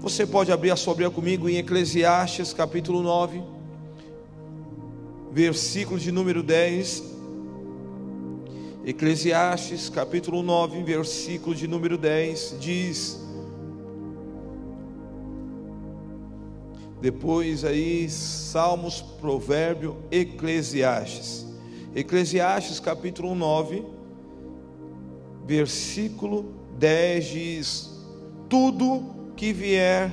Você pode abrir a sua Bíblia comigo em Eclesiastes capítulo 9, versículo de número 10. Eclesiastes capítulo 9, versículo de número 10 diz: Depois aí Salmos, Provérbio, Eclesiastes. Eclesiastes capítulo 9, versículo 10 diz: Tudo que vier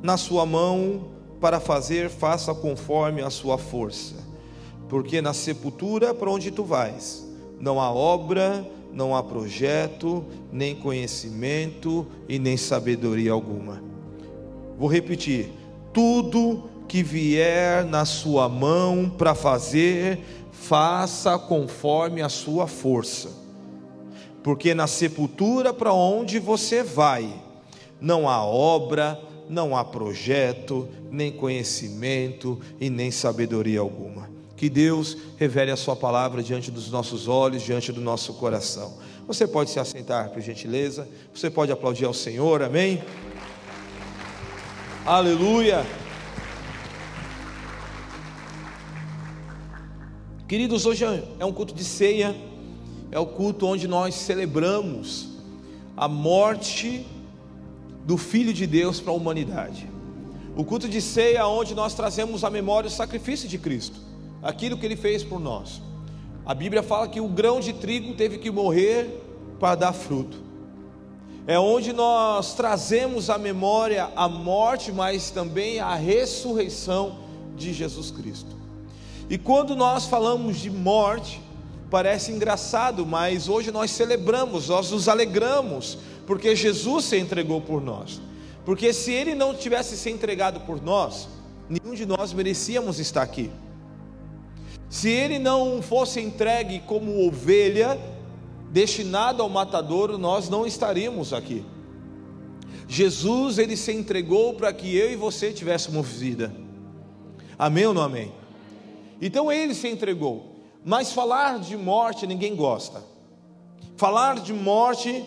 na sua mão para fazer, faça conforme a sua força, porque na sepultura para onde tu vais, não há obra, não há projeto, nem conhecimento e nem sabedoria alguma. Vou repetir: tudo que vier na sua mão para fazer, faça conforme a sua força. Porque na sepultura para onde você vai, não há obra, não há projeto, nem conhecimento e nem sabedoria alguma. Que Deus revele a Sua palavra diante dos nossos olhos, diante do nosso coração. Você pode se assentar, por gentileza. Você pode aplaudir ao Senhor, amém? Aleluia. Queridos, hoje é um culto de ceia é o culto onde nós celebramos a morte do Filho de Deus para a humanidade. O culto de ceia, onde nós trazemos a memória o sacrifício de Cristo, aquilo que ele fez por nós. A Bíblia fala que o grão de trigo teve que morrer para dar fruto. É onde nós trazemos a memória a morte, mas também a ressurreição de Jesus Cristo. E quando nós falamos de morte, Parece engraçado, mas hoje nós celebramos, nós nos alegramos, porque Jesus se entregou por nós. Porque se ele não tivesse se entregado por nós, nenhum de nós merecíamos estar aqui. Se ele não fosse entregue como ovelha, destinado ao matadouro, nós não estaríamos aqui. Jesus, ele se entregou para que eu e você tivéssemos vida. Amém ou não amém? Então ele se entregou. Mas falar de morte ninguém gosta. Falar de morte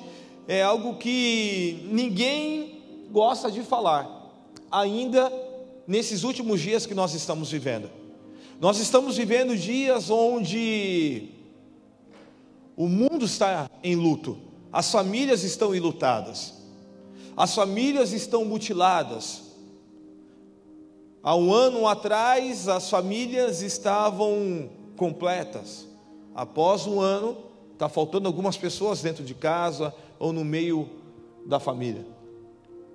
é algo que ninguém gosta de falar, ainda nesses últimos dias que nós estamos vivendo. Nós estamos vivendo dias onde o mundo está em luto, as famílias estão enlutadas, as famílias estão mutiladas. Há um ano atrás, as famílias estavam completas. Após um ano, está faltando algumas pessoas dentro de casa ou no meio da família.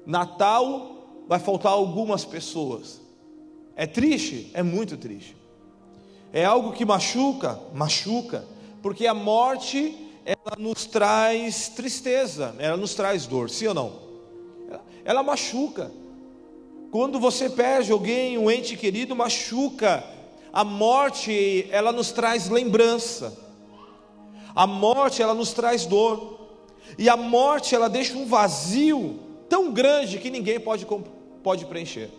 Natal vai faltar algumas pessoas. É triste? É muito triste. É algo que machuca? Machuca. Porque a morte, ela nos traz tristeza, ela nos traz dor, sim ou não? Ela, ela machuca. Quando você perde alguém, um ente querido, machuca a morte, ela nos traz lembrança. A morte, ela nos traz dor. E a morte, ela deixa um vazio tão grande que ninguém pode, pode preencher.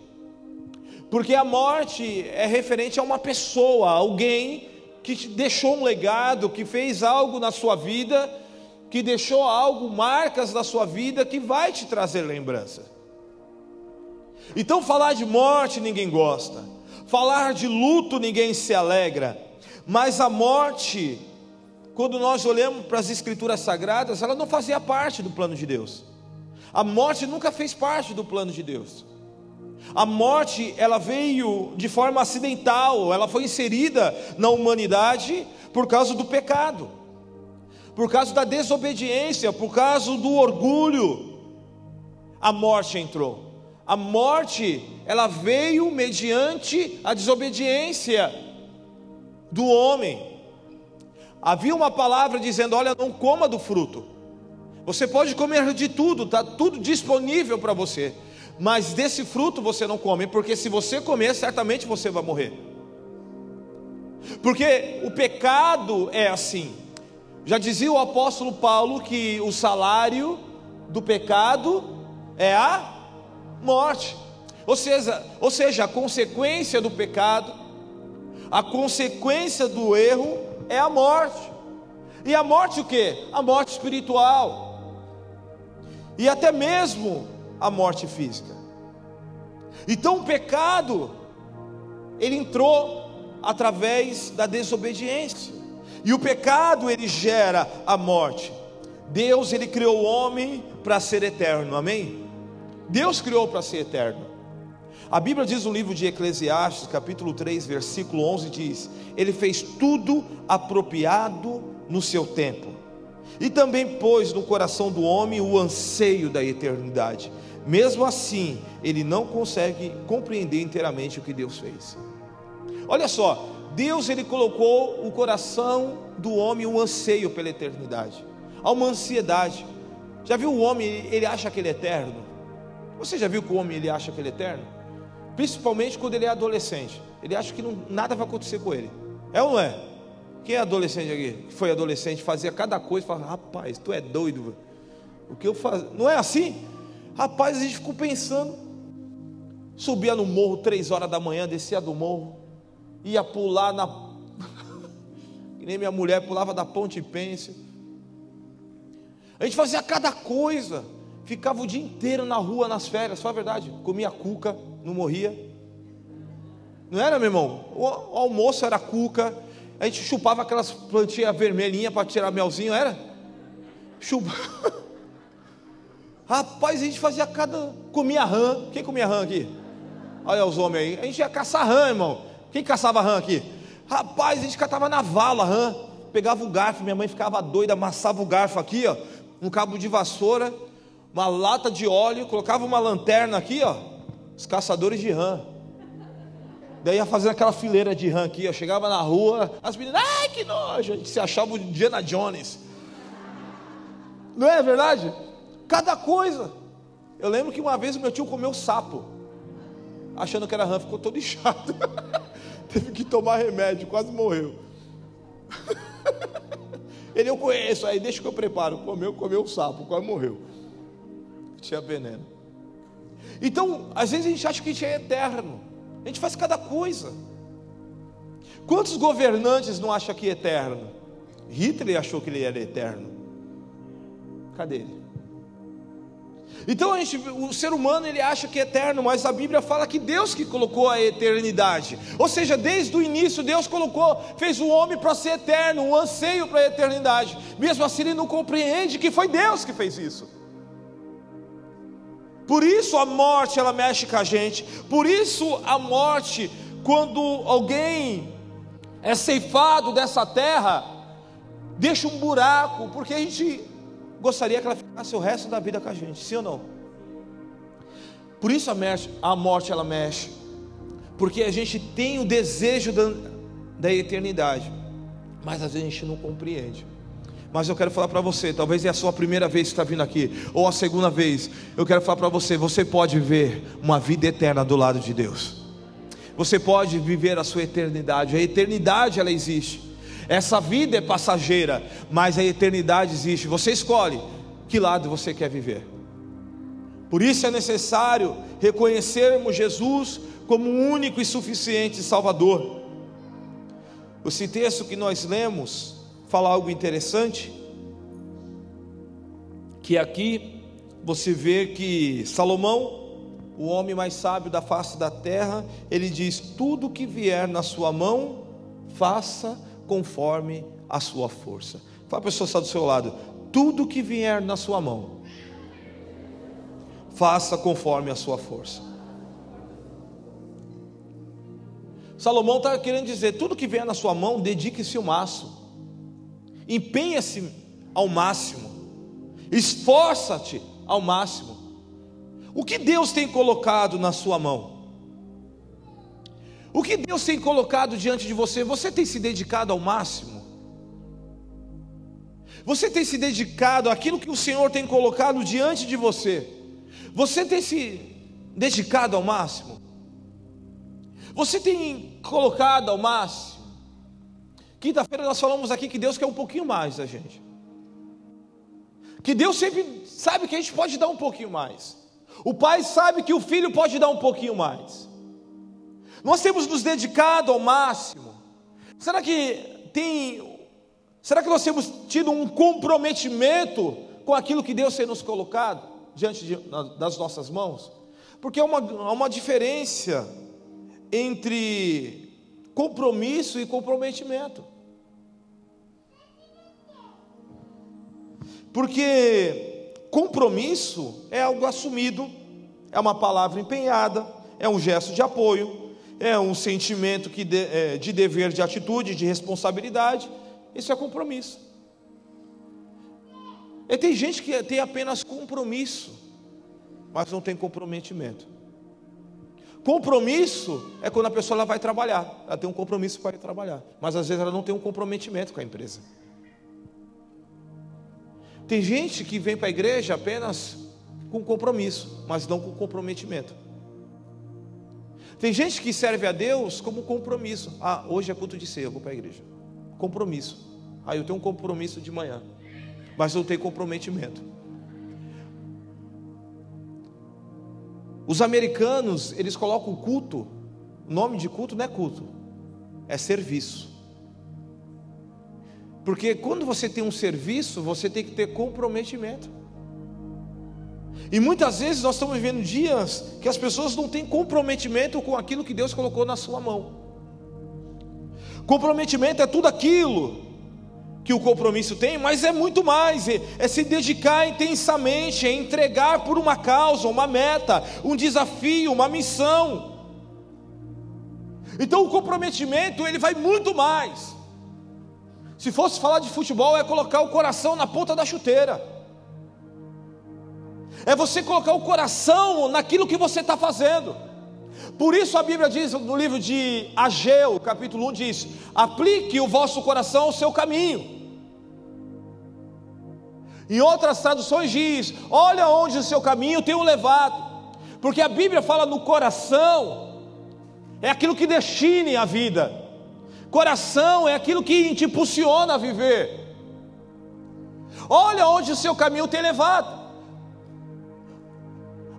Porque a morte é referente a uma pessoa, alguém que deixou um legado, que fez algo na sua vida, que deixou algo, marcas na sua vida, que vai te trazer lembrança. Então, falar de morte ninguém gosta. Falar de luto ninguém se alegra, mas a morte, quando nós olhamos para as escrituras sagradas, ela não fazia parte do plano de Deus. A morte nunca fez parte do plano de Deus. A morte, ela veio de forma acidental, ela foi inserida na humanidade por causa do pecado, por causa da desobediência, por causa do orgulho. A morte entrou. A morte, ela veio mediante a desobediência do homem. Havia uma palavra dizendo: Olha, não coma do fruto. Você pode comer de tudo, está tudo disponível para você. Mas desse fruto você não come, porque se você comer, certamente você vai morrer. Porque o pecado é assim. Já dizia o apóstolo Paulo que o salário do pecado é a morte. Ou seja, ou seja, a consequência do pecado, a consequência do erro é a morte. E a morte o que? A morte espiritual. E até mesmo a morte física. Então o pecado, ele entrou através da desobediência. E o pecado, ele gera a morte. Deus, ele criou o homem para ser eterno, amém? Deus criou para ser eterno. A Bíblia diz no livro de Eclesiastes, capítulo 3, versículo 11: diz: Ele fez tudo apropriado no seu tempo, e também pôs no coração do homem o anseio da eternidade. Mesmo assim, ele não consegue compreender inteiramente o que Deus fez. Olha só, Deus ele colocou o coração do homem um anseio pela eternidade, há uma ansiedade. Já viu o homem, ele acha que ele é eterno? Você já viu que o homem ele acha que ele é eterno? Principalmente quando ele é adolescente. Ele acha que não, nada vai acontecer com ele. É ou não é? Quem é adolescente aqui? Que foi adolescente, fazia cada coisa, fala, rapaz, tu é doido. O que eu faço? Não é assim? Rapaz, a gente ficou pensando. Subia no morro três horas da manhã, descia do morro, ia pular na. que nem minha mulher pulava da ponte pêncil. A gente fazia cada coisa. Ficava o dia inteiro na rua nas férias, foi a verdade. Comia cuca, não morria. Não era, meu irmão? O almoço era cuca. A gente chupava aquelas plantinhas vermelhinhas para tirar melzinho, era? Chupa. Rapaz, a gente fazia cada. Comia rã. Quem comia rã aqui? Olha os homens aí. A gente ia caçar rã, irmão. Quem caçava rã aqui? Rapaz, a gente catava na vala rã. Pegava o garfo, minha mãe ficava doida, amassava o garfo aqui, ó, um cabo de vassoura uma lata de óleo, colocava uma lanterna aqui, ó, os caçadores de rã. Daí ia fazendo aquela fileira de rã aqui, ó, chegava na rua, as meninas, ai que nojo, a gente se achava o Diana Jones. Não é verdade? Cada coisa. Eu lembro que uma vez o meu tio comeu sapo, achando que era rã, ficou todo inchado. Teve que tomar remédio, quase morreu. Ele eu conheço, aí deixa que eu preparo. Comeu, comeu o sapo, quase morreu tinha veneno. Então, às vezes a gente acha que a gente é eterno. A gente faz cada coisa. Quantos governantes não acham que é eterno? Hitler achou que ele era eterno. Cadê ele? Então a gente, o ser humano ele acha que é eterno, mas a Bíblia fala que Deus que colocou a eternidade. Ou seja, desde o início Deus colocou, fez o homem para ser eterno, um anseio para a eternidade. Mesmo assim ele não compreende que foi Deus que fez isso. Por isso a morte ela mexe com a gente. Por isso a morte, quando alguém é ceifado dessa terra, deixa um buraco, porque a gente gostaria que ela ficasse o resto da vida com a gente, sim ou não? Por isso a, mexe, a morte ela mexe, porque a gente tem o desejo da, da eternidade, mas às vezes a gente não compreende. Mas eu quero falar para você, talvez é a sua primeira vez que está vindo aqui, ou a segunda vez. Eu quero falar para você: você pode viver uma vida eterna do lado de Deus. Você pode viver a sua eternidade. A eternidade ela existe. Essa vida é passageira, mas a eternidade existe. Você escolhe que lado você quer viver. Por isso é necessário reconhecermos Jesus como o único e suficiente Salvador. Esse texto que nós lemos falar algo interessante, que aqui você vê que Salomão, o homem mais sábio da face da terra, ele diz: tudo que vier na sua mão, faça conforme a sua força. Fala a pessoa que está do seu lado: tudo que vier na sua mão, faça conforme a sua força. Salomão está querendo dizer: tudo que vier na sua mão, dedique-se o máximo empenha-se ao máximo, esforça-te ao máximo. O que Deus tem colocado na sua mão? O que Deus tem colocado diante de você? Você tem se dedicado ao máximo? Você tem se dedicado àquilo que o Senhor tem colocado diante de você? Você tem se dedicado ao máximo? Você tem colocado ao máximo? Quinta-feira nós falamos aqui que Deus quer um pouquinho mais da gente. Que Deus sempre sabe que a gente pode dar um pouquinho mais. O pai sabe que o filho pode dar um pouquinho mais. Nós temos nos dedicado ao máximo. Será que tem Será que nós temos tido um comprometimento com aquilo que Deus tem nos colocado? diante de, das nossas mãos? Porque há uma, há uma diferença entre compromisso e comprometimento. Porque compromisso é algo assumido, é uma palavra empenhada, é um gesto de apoio, é um sentimento que de, é, de dever, de atitude, de responsabilidade. Isso é compromisso. E tem gente que tem apenas compromisso, mas não tem comprometimento. Compromisso é quando a pessoa ela vai trabalhar, ela tem um compromisso para ir trabalhar, mas às vezes ela não tem um comprometimento com a empresa. Tem gente que vem para a igreja apenas com compromisso, mas não com comprometimento. Tem gente que serve a Deus como compromisso. Ah, hoje é culto de ceia, eu vou para a igreja. Compromisso. Ah, eu tenho um compromisso de manhã, mas não tenho comprometimento. Os americanos, eles colocam culto, o nome de culto não é culto, é serviço. Porque quando você tem um serviço, você tem que ter comprometimento. E muitas vezes nós estamos vivendo dias que as pessoas não têm comprometimento com aquilo que Deus colocou na sua mão. Comprometimento é tudo aquilo que o compromisso tem, mas é muito mais, é, é, se dedicar intensamente, é entregar por uma causa, uma meta, um desafio, uma missão. Então o comprometimento ele vai muito mais. Se fosse falar de futebol, é colocar o coração na ponta da chuteira. É você colocar o coração naquilo que você está fazendo. Por isso a Bíblia diz no livro de Ageu, capítulo 1, diz: aplique o vosso coração ao seu caminho. Em outras traduções diz: olha onde o seu caminho tem o levado. Porque a Bíblia fala no coração, é aquilo que define a vida. Coração é aquilo que te impulsiona a viver. Olha onde o seu caminho tem levado.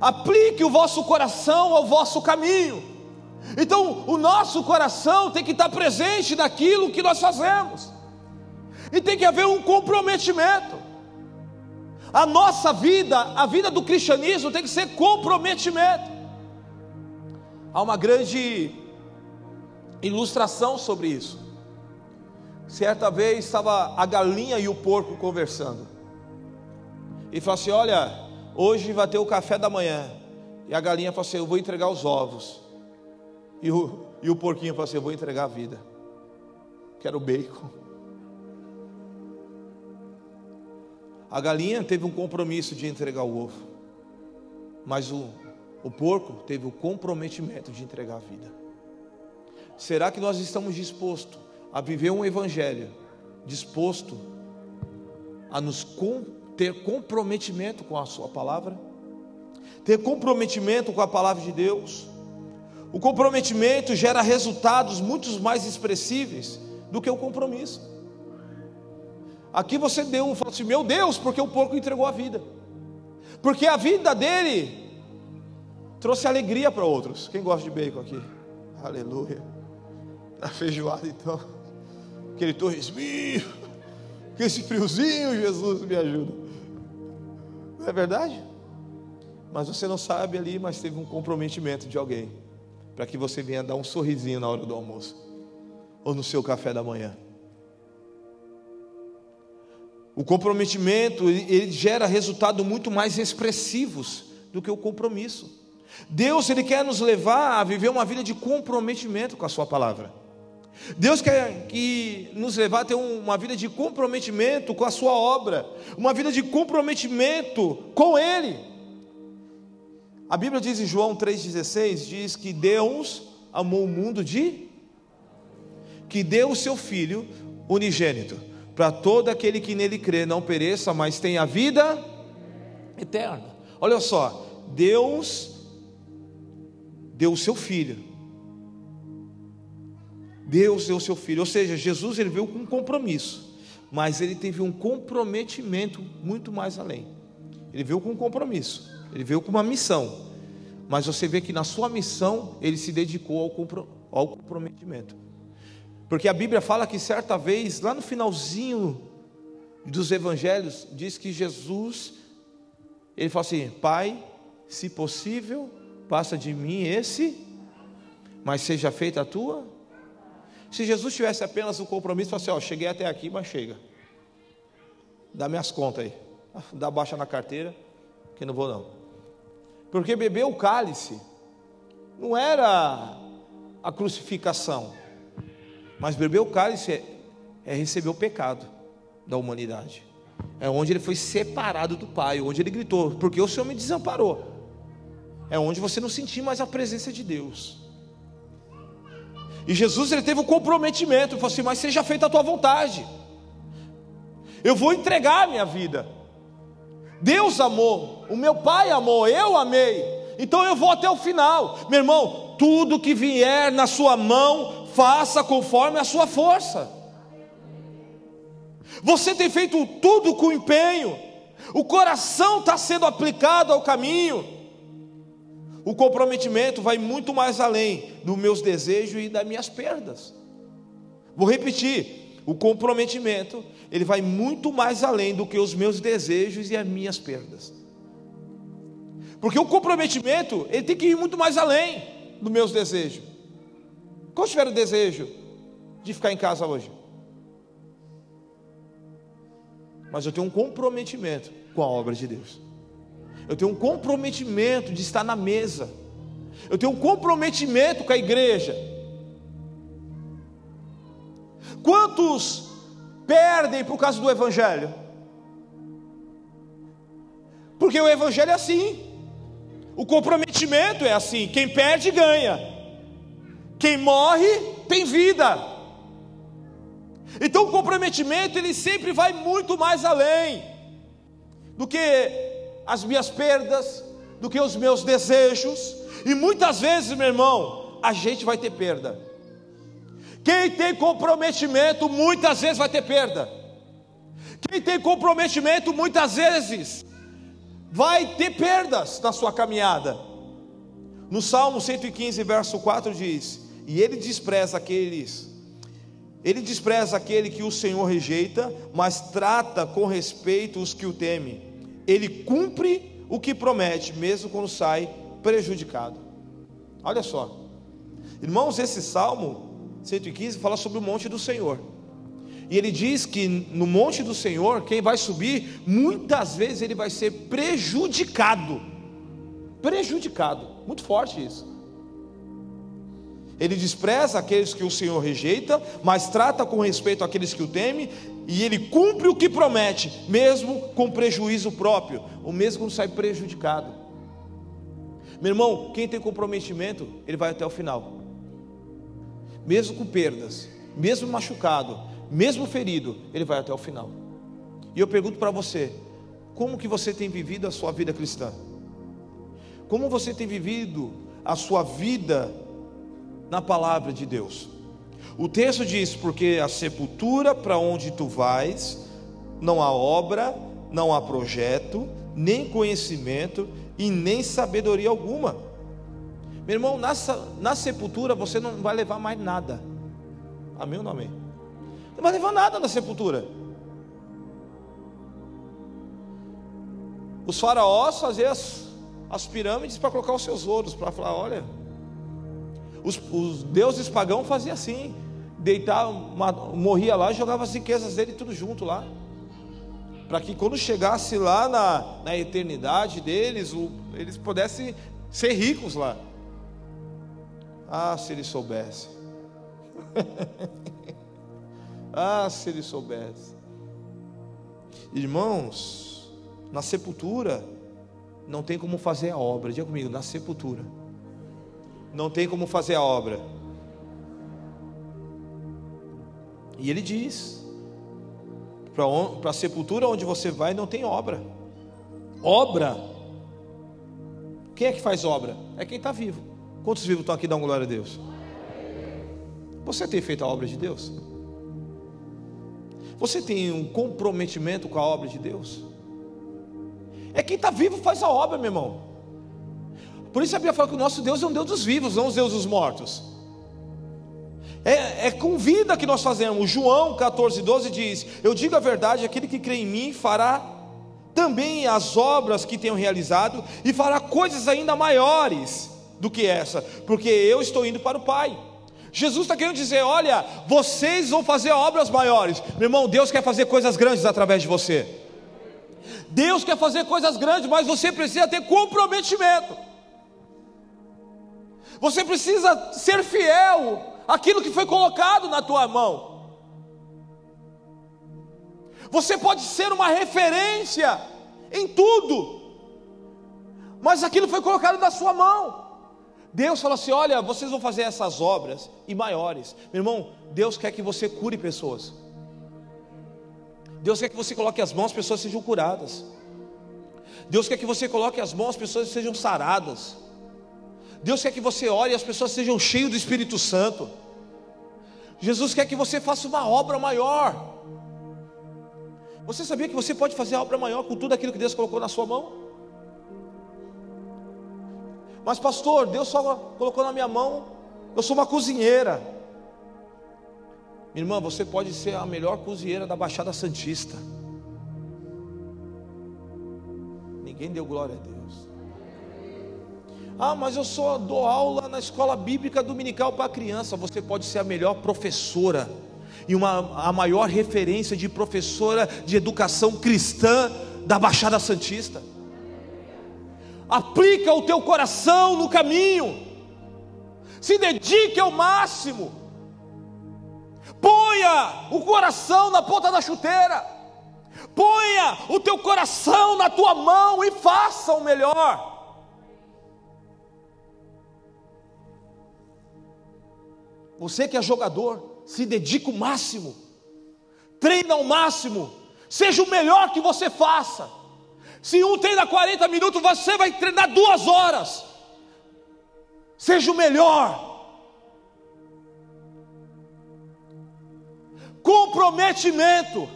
Aplique o vosso coração ao vosso caminho. Então, o nosso coração tem que estar presente naquilo que nós fazemos. E tem que haver um comprometimento. A nossa vida, a vida do cristianismo tem que ser comprometimento. Há uma grande ilustração sobre isso. Certa vez estava a galinha e o porco conversando. E falou assim: Olha, hoje vai ter o café da manhã. E a galinha falou assim: Eu vou entregar os ovos. E o, e o porquinho falou assim: Eu vou entregar a vida. Quero bacon. A galinha teve um compromisso de entregar o ovo, mas o, o porco teve o comprometimento de entregar a vida. Será que nós estamos dispostos a viver um evangelho, disposto a nos com, ter comprometimento com a Sua palavra? Ter comprometimento com a palavra de Deus? O comprometimento gera resultados muito mais expressíveis do que o compromisso. Aqui você deu um, falou assim: Meu Deus, porque o porco entregou a vida. Porque a vida dele trouxe alegria para outros. Quem gosta de bacon aqui? Aleluia. A feijoada então. Aquele torresminho. Com esse friozinho, Jesus me ajuda. Não é verdade? Mas você não sabe ali, mas teve um comprometimento de alguém. Para que você venha dar um sorrisinho na hora do almoço. Ou no seu café da manhã. O comprometimento ele gera resultados muito mais expressivos do que o compromisso. Deus ele quer nos levar a viver uma vida de comprometimento com a sua palavra. Deus quer que nos levar a ter uma vida de comprometimento com a sua obra, uma vida de comprometimento com ele. A Bíblia diz em João 3:16 diz que Deus amou o mundo de que deu o seu filho unigênito para todo aquele que nele crê não pereça, mas tenha vida eterna. Olha só, Deus deu o seu filho. Deus deu seu filho, ou seja, Jesus ele veio com um compromisso, mas ele teve um comprometimento muito mais além. Ele veio com um compromisso, ele veio com uma missão, mas você vê que na sua missão ele se dedicou ao comprometimento. Porque a Bíblia fala que certa vez, lá no finalzinho dos evangelhos, diz que Jesus Ele fala assim: Pai, se possível, passa de mim esse, mas seja feita a tua. Se Jesus tivesse apenas um compromisso, falasse: Ó, cheguei até aqui, mas chega. Dá minhas contas aí. Dá baixa na carteira, que não vou não. Porque beber o cálice não era a crucificação, mas beber o cálice é, é receber o pecado da humanidade. É onde ele foi separado do Pai, onde ele gritou, porque o Senhor me desamparou. É onde você não sentir mais a presença de Deus. E Jesus ele teve um comprometimento, ele falou assim: Mas seja feita a tua vontade. Eu vou entregar a minha vida. Deus amou, o meu Pai amou, eu amei. Então eu vou até o final. Meu irmão, tudo que vier na sua mão, faça conforme a sua força. Você tem feito tudo com empenho, o coração está sendo aplicado ao caminho. O comprometimento vai muito mais além dos meus desejos e das minhas perdas. Vou repetir: o comprometimento ele vai muito mais além do que os meus desejos e as minhas perdas. Porque o comprometimento ele tem que ir muito mais além dos meus desejos. Qual tiver o desejo de ficar em casa hoje? mas eu tenho um comprometimento com a obra de Deus. Eu tenho um comprometimento de estar na mesa. Eu tenho um comprometimento com a igreja. Quantos perdem por causa do Evangelho? Porque o Evangelho é assim. O comprometimento é assim: quem perde, ganha. Quem morre, tem vida. Então o comprometimento ele sempre vai muito mais além do que as minhas perdas, do que os meus desejos, e muitas vezes, meu irmão, a gente vai ter perda. Quem tem comprometimento muitas vezes vai ter perda. Quem tem comprometimento muitas vezes vai ter perdas na sua caminhada. No Salmo 115, verso 4 diz: E ele despreza aqueles ele despreza aquele que o Senhor rejeita, mas trata com respeito os que o temem. Ele cumpre o que promete, mesmo quando sai prejudicado. Olha só, irmãos, esse salmo 115 fala sobre o monte do Senhor. E ele diz que no monte do Senhor, quem vai subir, muitas vezes ele vai ser prejudicado. Prejudicado, muito forte isso. Ele despreza aqueles que o Senhor rejeita, mas trata com respeito aqueles que o temem, e ele cumpre o que promete, mesmo com prejuízo próprio, ou mesmo quando sai prejudicado. Meu irmão, quem tem comprometimento, ele vai até o final, mesmo com perdas, mesmo machucado, mesmo ferido, ele vai até o final. E eu pergunto para você: como que você tem vivido a sua vida cristã? Como você tem vivido a sua vida na palavra de Deus. O texto diz: Porque a sepultura para onde tu vais, não há obra, não há projeto, nem conhecimento e nem sabedoria alguma. Meu irmão, na, na sepultura você não vai levar mais nada. Amém ou não amém? Não vai levar nada na sepultura. Os faraós faziam as, as pirâmides para colocar os seus ouros, para falar: olha, os, os deuses pagãos faziam assim: deitar, uma, morria lá jogava as riquezas dele tudo junto lá. Para que quando chegasse lá na, na eternidade deles, o, eles pudessem ser ricos lá. Ah, se ele soubesse. ah, se ele soubesse. Irmãos, na sepultura não tem como fazer a obra. Diga comigo, na sepultura não tem como fazer a obra. E ele diz: para a sepultura onde você vai não tem obra. Obra. Quem é que faz obra? É quem está vivo. Quantos vivos estão aqui dando glória a Deus? Você tem feito a obra de Deus? Você tem um comprometimento com a obra de Deus? É quem está vivo faz a obra, meu irmão. Por isso a Bíblia fala que o nosso Deus é um Deus dos vivos, não os Deus dos mortos. É, é, com vida que nós fazemos. João 14, 12 diz: Eu digo a verdade, aquele que crê em mim fará também as obras que tenho realizado e fará coisas ainda maiores do que essa, porque eu estou indo para o Pai. Jesus está querendo dizer: olha, vocês vão fazer obras maiores. Meu irmão, Deus quer fazer coisas grandes através de você. Deus quer fazer coisas grandes, mas você precisa ter comprometimento. Você precisa ser fiel àquilo que foi colocado na tua mão. Você pode ser uma referência em tudo, mas aquilo foi colocado na sua mão. Deus fala assim: olha, vocês vão fazer essas obras e maiores. Meu irmão, Deus quer que você cure pessoas. Deus quer que você coloque as mãos, as pessoas sejam curadas. Deus quer que você coloque as mãos, as pessoas sejam saradas. Deus quer que você ore e as pessoas sejam cheias do Espírito Santo. Jesus quer que você faça uma obra maior. Você sabia que você pode fazer a obra maior com tudo aquilo que Deus colocou na sua mão? Mas, pastor, Deus só colocou na minha mão, eu sou uma cozinheira. Minha irmã, você pode ser a melhor cozinheira da Baixada Santista. Ninguém deu glória a Deus. Ah, mas eu só dou aula na escola bíblica dominical para criança. Você pode ser a melhor professora e uma, a maior referência de professora de educação cristã da Baixada Santista aplica o teu coração no caminho, se dedique ao máximo, ponha o coração na ponta da chuteira, ponha o teu coração na tua mão e faça o melhor. Você que é jogador, se dedique o máximo, treina ao máximo, seja o melhor que você faça. Se um treina 40 minutos, você vai treinar duas horas. Seja o melhor. Comprometimento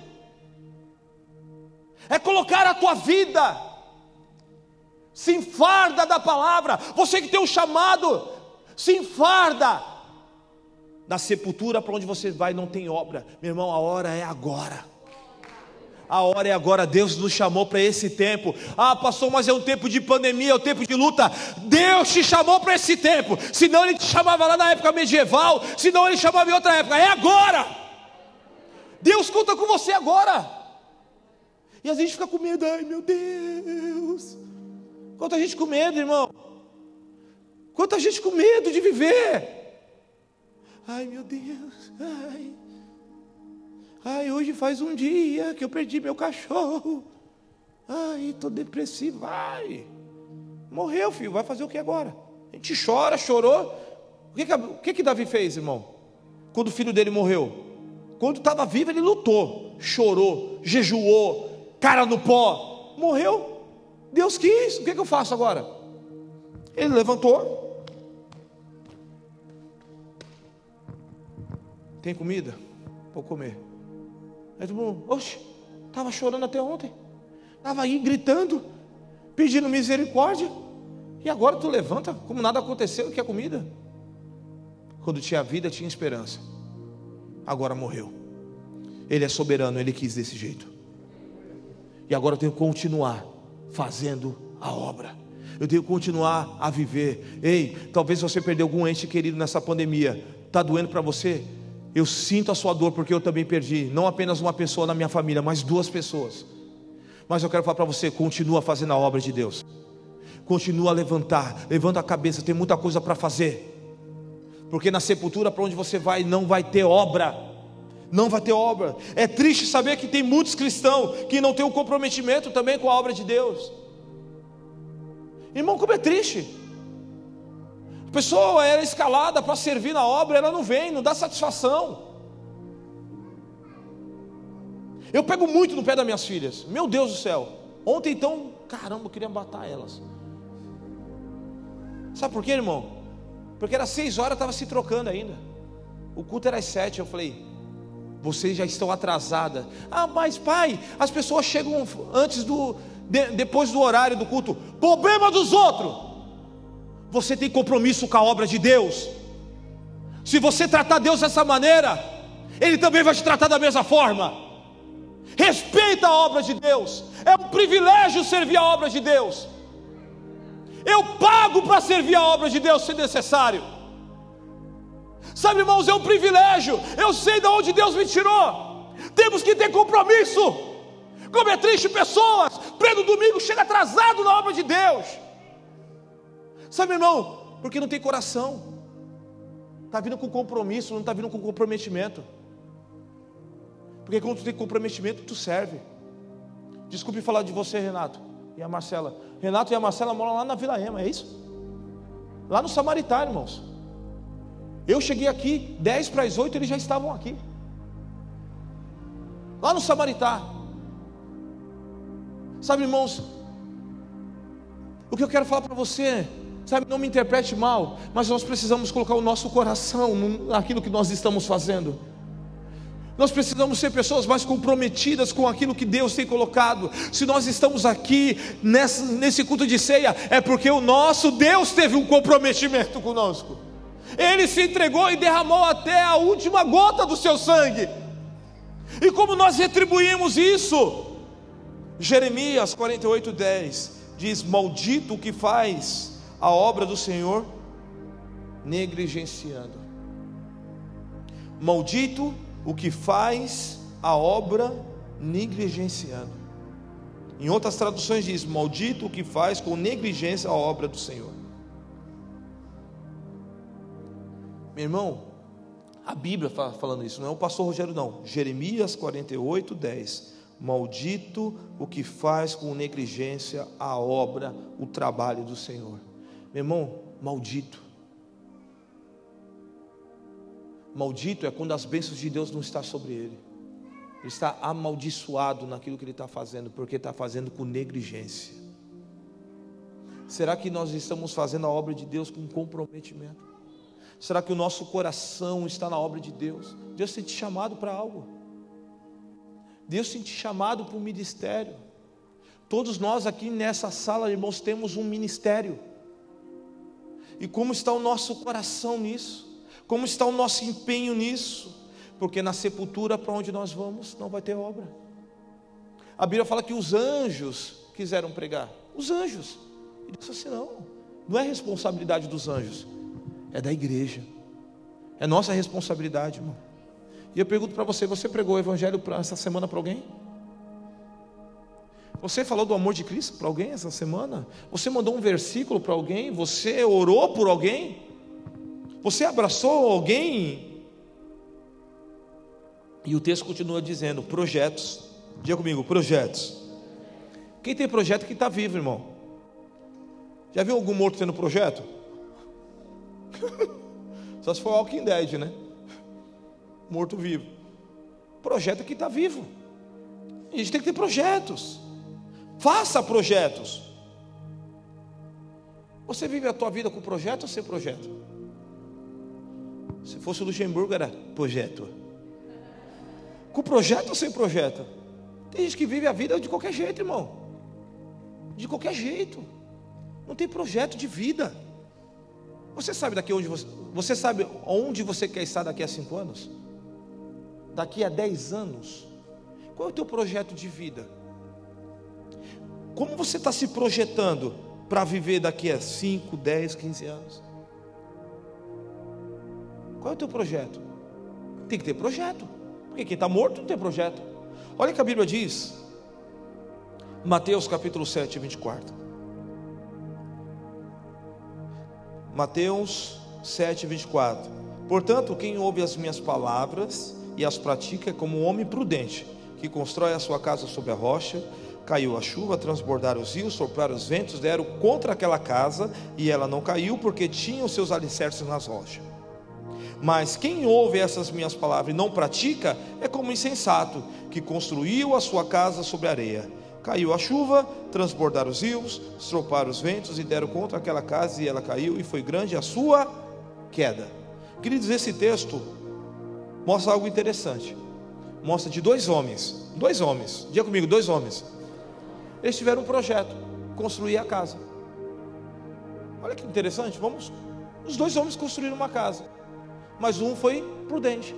é colocar a tua vida, se enfarda da palavra. Você que tem um chamado, se enfarda da sepultura para onde você vai, não tem obra, meu irmão. A hora é agora. A hora é agora, Deus nos chamou para esse tempo. Ah, pastor, mas é um tempo de pandemia, é um tempo de luta. Deus te chamou para esse tempo. Senão ele te chamava lá na época medieval, senão ele chamava em outra época. É agora. Deus conta com você agora. E a gente fica com medo, ai meu Deus. Quanta gente com medo, irmão. Quanta gente com medo de viver. Ai meu Deus, ai. Ai, hoje faz um dia que eu perdi meu cachorro. Ai, estou depressivo. Ai, morreu, filho. Vai fazer o que agora? A gente chora, chorou. O que que, o que, que Davi fez, irmão? Quando o filho dele morreu? Quando estava vivo, ele lutou, chorou, jejuou, cara no pó. Morreu. Deus quis. O que, que eu faço agora? Ele levantou. Tem comida? Vou comer. Aí todo mundo, oxe, estava chorando até ontem. Estava aí gritando, pedindo misericórdia. E agora tu levanta como nada aconteceu, que é comida. Quando tinha vida, tinha esperança. Agora morreu. Ele é soberano, ele quis desse jeito. E agora eu tenho que continuar fazendo a obra. Eu tenho que continuar a viver. Ei, talvez você perdeu algum ente querido nessa pandemia. Está doendo para você? Eu sinto a sua dor porque eu também perdi, não apenas uma pessoa na minha família, mas duas pessoas. Mas eu quero falar para você: continua fazendo a obra de Deus, continua a levantar, levanta a cabeça, tem muita coisa para fazer, porque na sepultura para onde você vai não vai ter obra, não vai ter obra. É triste saber que tem muitos cristãos que não têm um comprometimento também com a obra de Deus. Irmão, como é triste pessoa era escalada para servir na obra, ela não vem, não dá satisfação. Eu pego muito no pé das minhas filhas, meu Deus do céu. Ontem então, caramba, eu queria matar elas. Sabe por quê, irmão? Porque era seis horas, estava se trocando ainda. O culto era às sete. Eu falei, vocês já estão atrasadas. Ah, mas pai, as pessoas chegam antes do, de, depois do horário do culto. Problema dos outros você tem compromisso com a obra de Deus. Se você tratar Deus dessa maneira, Ele também vai te tratar da mesma forma. respeita a obra de Deus. É um privilégio servir a obra de Deus. Eu pago para servir a obra de Deus se necessário. Sabe, irmãos, é um privilégio. Eu sei de onde Deus me tirou. Temos que ter compromisso. Como é triste pessoas, pleno domingo, chega atrasado na obra de Deus. Sabe, irmão, porque não tem coração. Está vindo com compromisso, não está vindo com comprometimento. Porque quando tu tem comprometimento, tu serve. Desculpe falar de você, Renato, e a Marcela. Renato e a Marcela moram lá na Vila Ema, é isso? Lá no Samaritano, irmãos. Eu cheguei aqui, 10 para as 8, eles já estavam aqui. Lá no Samaritá. Sabe, irmãos, o que eu quero falar para você, sabe, não me interprete mal, mas nós precisamos colocar o nosso coração naquilo que nós estamos fazendo. Nós precisamos ser pessoas mais comprometidas com aquilo que Deus tem colocado. Se nós estamos aqui nessa, nesse culto de ceia, é porque o nosso Deus teve um comprometimento conosco. Ele se entregou e derramou até a última gota do seu sangue. E como nós retribuímos isso? Jeremias 48:10 diz: Maldito o que faz a obra do Senhor negligenciando. Maldito o que faz a obra negligenciando. Em outras traduções diz: Maldito o que faz com negligência a obra do Senhor. Meu irmão, a Bíblia fala falando isso, não é o pastor Rogério, não. Jeremias 48, 10. Maldito o que faz com negligência a obra, o trabalho do Senhor. Meu irmão, maldito. Maldito é quando as bênçãos de Deus não estão sobre ele. Ele está amaldiçoado naquilo que ele está fazendo, porque está fazendo com negligência. Será que nós estamos fazendo a obra de Deus com comprometimento? Será que o nosso coração está na obra de Deus? Deus tem te chamado para algo. Deus tem te chamado para um ministério. Todos nós aqui nessa sala, irmãos, temos um ministério. E como está o nosso coração nisso? Como está o nosso empenho nisso? Porque na sepultura para onde nós vamos não vai ter obra. A Bíblia fala que os anjos quiseram pregar. Os anjos. E Deus assim: não, não é responsabilidade dos anjos, é da igreja. É nossa responsabilidade, irmão. E eu pergunto para você: você pregou o evangelho essa semana para alguém? Você falou do amor de Cristo para alguém essa semana? Você mandou um versículo para alguém? Você orou por alguém? Você abraçou alguém? E o texto continua dizendo: projetos. Diga comigo, projetos. Quem tem projeto que está vivo, irmão? Já viu algum morto tendo projeto? Só se for Walking Dead, né? Morto vivo. Projeto que está vivo. A gente tem que ter projetos. Faça projetos. Você vive a tua vida com projeto ou sem projeto? Se fosse o Luxemburgo, era projeto. Com projeto ou sem projeto? Tem gente que vive a vida de qualquer jeito, irmão. De qualquer jeito. Não tem projeto de vida. Você sabe daqui onde você, você sabe onde você quer estar daqui a cinco anos? Daqui a dez anos? Qual é o teu projeto de vida? Como você está se projetando para viver daqui a 5, 10, 15 anos? Qual é o teu projeto? Tem que ter projeto, porque quem está morto não tem projeto. Olha o que a Bíblia diz, Mateus capítulo 7, 24. Mateus 7, 24. Portanto, quem ouve as minhas palavras e as pratica é como um homem prudente, que constrói a sua casa sobre a rocha. Caiu a chuva, transbordaram os rios, sopraram os ventos, deram contra aquela casa, e ela não caiu, porque tinha os seus alicerces nas rochas. Mas quem ouve essas minhas palavras e não pratica, é como insensato, que construiu a sua casa sobre areia. Caiu a chuva, transbordaram os rios, estroparam os ventos e deram contra aquela casa e ela caiu e foi grande a sua queda. Queridos, esse texto mostra algo interessante. Mostra de dois homens, dois homens, diga comigo, dois homens. Eles tiveram um projeto, construir a casa. Olha que interessante, vamos. Os dois homens construíram uma casa, mas um foi prudente,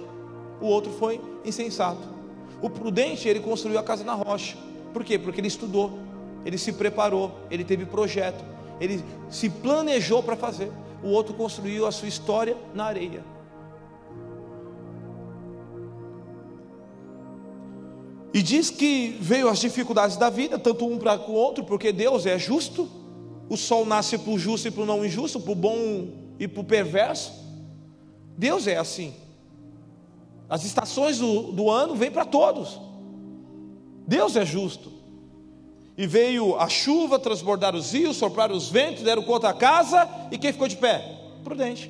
o outro foi insensato. O prudente, ele construiu a casa na rocha. Por quê? Porque ele estudou, ele se preparou, ele teve projeto, ele se planejou para fazer. O outro construiu a sua história na areia. E diz que veio as dificuldades da vida, tanto um para o outro, porque Deus é justo. O sol nasce para o justo e para o não injusto, para o bom e para o perverso. Deus é assim. As estações do, do ano vêm para todos. Deus é justo. E veio a chuva transbordar os rios, soprar os ventos, deram contra a casa, e quem ficou de pé? Prudente.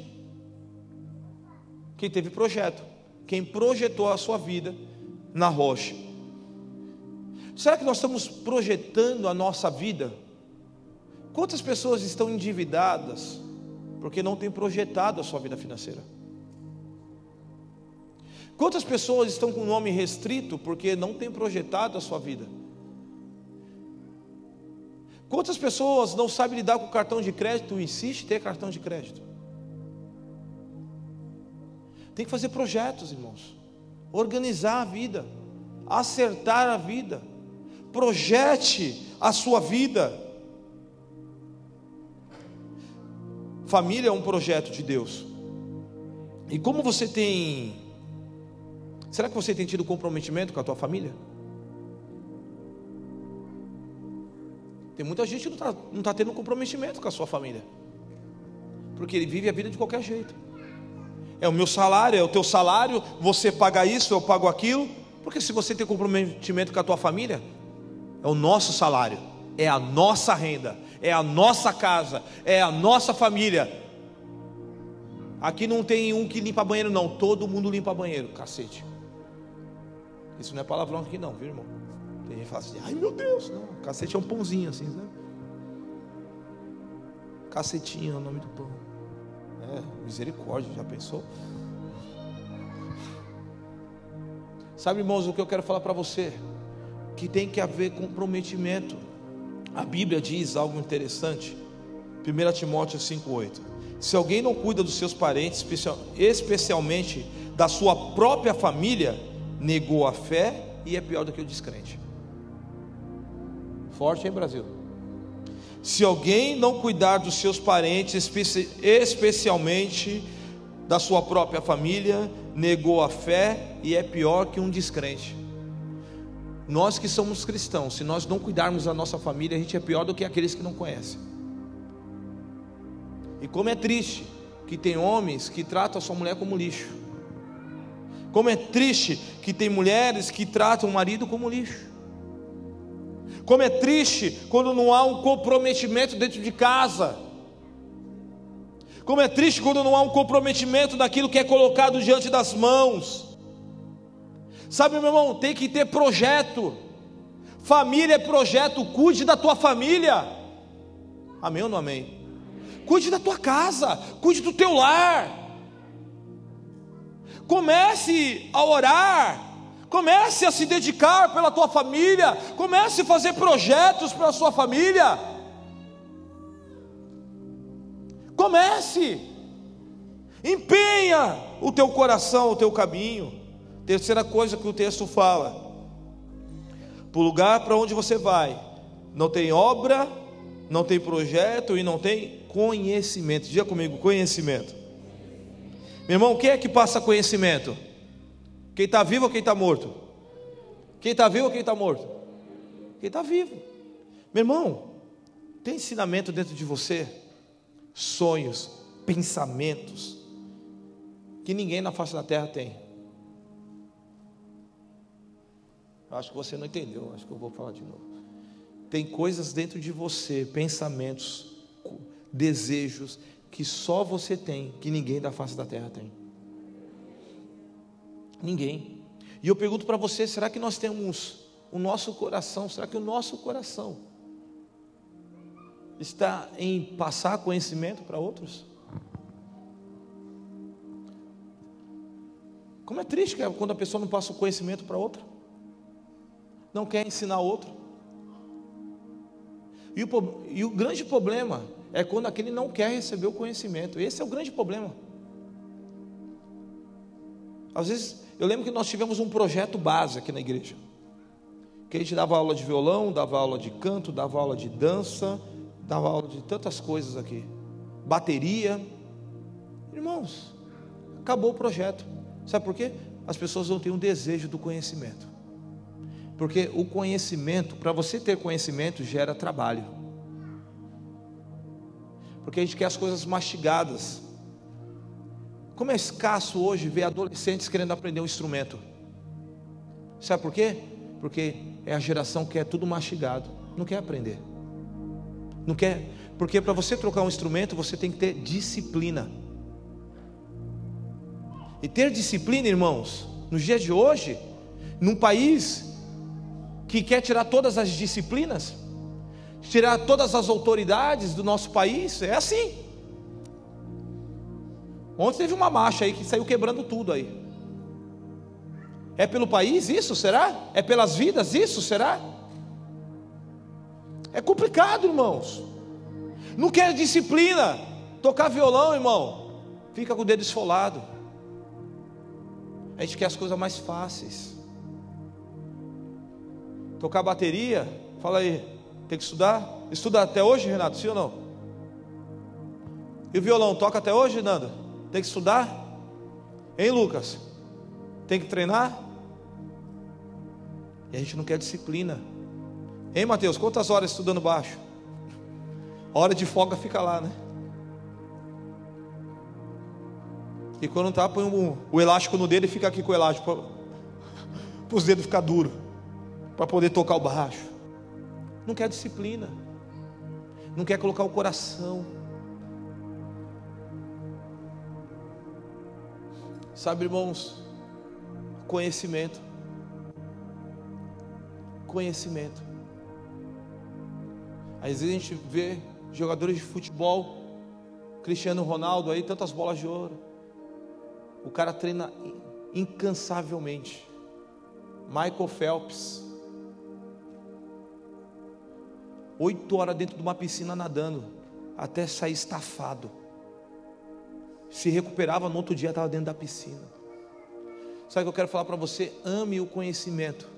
Quem teve projeto, quem projetou a sua vida na rocha. Será que nós estamos projetando a nossa vida? Quantas pessoas estão endividadas porque não têm projetado a sua vida financeira? Quantas pessoas estão com o nome restrito porque não têm projetado a sua vida? Quantas pessoas não sabem lidar com o cartão de crédito e insistem em ter cartão de crédito? Tem que fazer projetos, irmãos. Organizar a vida, acertar a vida projete a sua vida. Família é um projeto de Deus. E como você tem. Será que você tem tido comprometimento com a tua família? Tem muita gente que não está não tá tendo comprometimento com a sua família. Porque ele vive a vida de qualquer jeito. É o meu salário, é o teu salário, você paga isso, eu pago aquilo. Porque se você tem comprometimento com a tua família, é o nosso salário, é a nossa renda, é a nossa casa, é a nossa família. Aqui não tem um que limpa banheiro, não, todo mundo limpa banheiro, cacete. Isso não é palavrão aqui, não, viu irmão? Tem gente que fala assim, ai meu Deus, não, cacete é um pãozinho assim, né? Cacetinho é o nome do pão. É, misericórdia, já pensou? Sabe, irmãos, o que eu quero falar para você? Que tem que haver comprometimento. A Bíblia diz algo interessante, 1 Timóteo 5,8: Se alguém não cuida dos seus parentes, especialmente da sua própria família, negou a fé e é pior do que o descrente. Forte, hein, Brasil? Se alguém não cuidar dos seus parentes, especialmente da sua própria família, negou a fé e é pior que um descrente. Nós que somos cristãos, se nós não cuidarmos da nossa família, a gente é pior do que aqueles que não conhecem. E como é triste que tem homens que tratam a sua mulher como lixo. Como é triste que tem mulheres que tratam o marido como lixo. Como é triste quando não há um comprometimento dentro de casa. Como é triste quando não há um comprometimento daquilo que é colocado diante das mãos. Sabe, meu irmão, tem que ter projeto. Família é projeto, cuide da tua família. Amém ou não amém? Cuide da tua casa, cuide do teu lar. Comece a orar, comece a se dedicar pela tua família, comece a fazer projetos para a sua família. Comece, empenha o teu coração, o teu caminho. Terceira coisa que o texto fala: para o lugar para onde você vai, não tem obra, não tem projeto e não tem conhecimento. Diga comigo: conhecimento. Meu irmão, quem é que passa conhecimento? Quem está vivo ou quem está morto? Quem está vivo ou quem está morto? Quem está vivo. Meu irmão, tem ensinamento dentro de você, sonhos, pensamentos, que ninguém na face da terra tem. Acho que você não entendeu, acho que eu vou falar de novo. Tem coisas dentro de você, pensamentos, desejos, que só você tem, que ninguém da face da terra tem. Ninguém. E eu pergunto para você: será que nós temos o nosso coração? Será que o nosso coração está em passar conhecimento para outros? Como é triste quando a pessoa não passa o conhecimento para outra não quer ensinar outro. E o, e o grande problema é quando aquele não quer receber o conhecimento. Esse é o grande problema. Às vezes Eu lembro que nós tivemos um projeto base aqui na igreja. Que a gente dava aula de violão, dava aula de canto, dava aula de dança, dava aula de tantas coisas aqui. Bateria. Irmãos, acabou o projeto. Sabe por quê? As pessoas não têm um desejo do conhecimento. Porque o conhecimento, para você ter conhecimento, gera trabalho. Porque a gente quer as coisas mastigadas. Como é escasso hoje ver adolescentes querendo aprender um instrumento. Sabe por quê? Porque é a geração que quer tudo mastigado, não quer aprender. Não quer, porque para você trocar um instrumento, você tem que ter disciplina. E ter disciplina, irmãos, nos dias de hoje, num país que quer tirar todas as disciplinas, tirar todas as autoridades do nosso país, é assim. Ontem teve uma marcha aí que saiu quebrando tudo aí. É pelo país isso, será? É pelas vidas isso, será? É complicado, irmãos. Não quer disciplina. Tocar violão, irmão, fica com o dedo esfolado. A gente quer as coisas mais fáceis. Tocar bateria, fala aí, tem que estudar? Estuda até hoje, Renato, sim ou não? E o violão, toca até hoje, Nanda? Tem que estudar? Hein, Lucas? Tem que treinar? E a gente não quer disciplina. Hein, Mateus? Quantas horas estudando baixo? A hora de folga fica lá, né? E quando tá, põe um, o elástico no dedo e fica aqui com o elástico para os dedos ficar duro, para poder tocar o baixo. Não quer disciplina, não quer colocar o coração. Sabe, irmãos, conhecimento. Conhecimento. Às vezes a gente vê jogadores de futebol, Cristiano Ronaldo aí, tantas bolas de ouro. O cara treina incansavelmente. Michael Phelps. Oito horas dentro de uma piscina nadando, até sair estafado. Se recuperava, no outro dia estava dentro da piscina. Sabe o que eu quero falar para você? Ame o conhecimento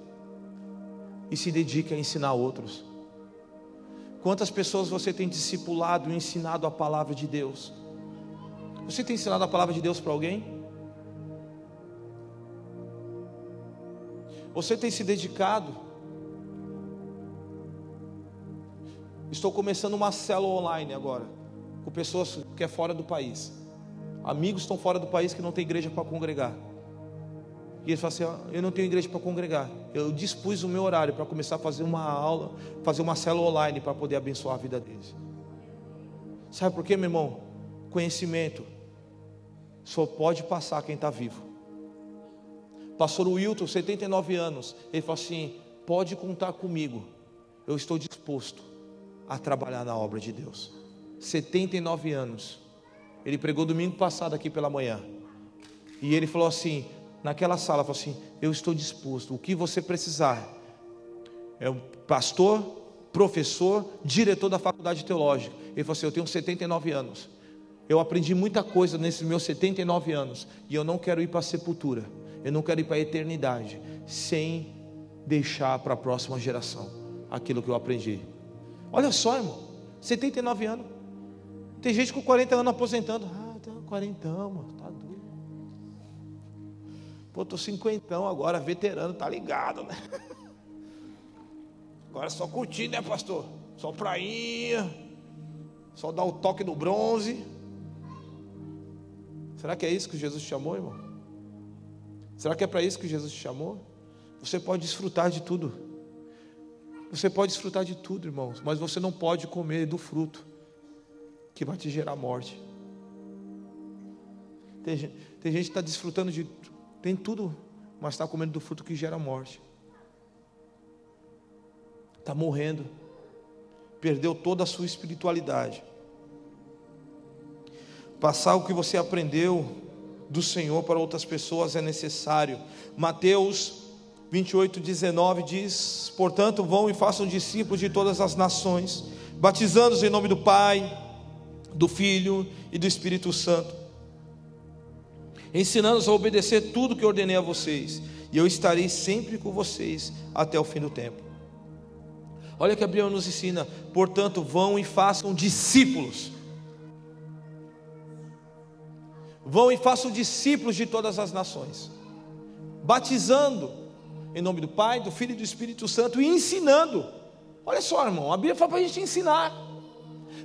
e se dedique a ensinar outros. Quantas pessoas você tem discipulado e ensinado a palavra de Deus? Você tem ensinado a palavra de Deus para alguém? Você tem se dedicado? Estou começando uma célula online agora, com pessoas que é fora do país. Amigos estão fora do país que não tem igreja para congregar. E ele fala assim: Eu não tenho igreja para congregar. Eu dispus o meu horário para começar a fazer uma aula, fazer uma célula online para poder abençoar a vida deles. Sabe por quê, meu irmão? Conhecimento só pode passar quem está vivo. Pastor Wilton, 79 anos, ele falou assim: Pode contar comigo, eu estou disposto a trabalhar na obra de Deus. 79 anos, ele pregou domingo passado aqui pela manhã, e ele falou assim: naquela sala, falou assim: Eu estou disposto, o que você precisar. É um pastor, professor, diretor da faculdade teológica. Ele falou assim: Eu tenho 79 anos. Eu aprendi muita coisa nesses meus 79 anos. E eu não quero ir para a sepultura. Eu não quero ir para a eternidade sem deixar para a próxima geração aquilo que eu aprendi. Olha só, irmão. 79 anos. Tem gente com 40 anos aposentando. Ah, tem 40 anos, tá Pô, tô cinquentão agora, veterano, tá ligado, né? Agora é só curtir, né, pastor? Só prainha, só dar o toque no bronze. Será que é isso que Jesus te chamou, irmão? Será que é para isso que Jesus te chamou? Você pode desfrutar de tudo. Você pode desfrutar de tudo, irmãos, mas você não pode comer do fruto que vai te gerar morte. Tem tem gente que está desfrutando de tem tudo, mas está comendo do fruto que gera morte. Está morrendo. Perdeu toda a sua espiritualidade. Passar o que você aprendeu do Senhor para outras pessoas é necessário. Mateus 28, 19 diz: Portanto, vão e façam discípulos de todas as nações, batizando-os em nome do Pai, do Filho e do Espírito Santo ensinando-os a obedecer tudo que ordenei a vocês, e eu estarei sempre com vocês até o fim do tempo. Olha que Abraão nos ensina, portanto, vão e façam discípulos. Vão e façam discípulos de todas as nações, batizando em nome do Pai, do Filho e do Espírito Santo e ensinando. Olha só, irmão, a Bíblia fala para a gente ensinar.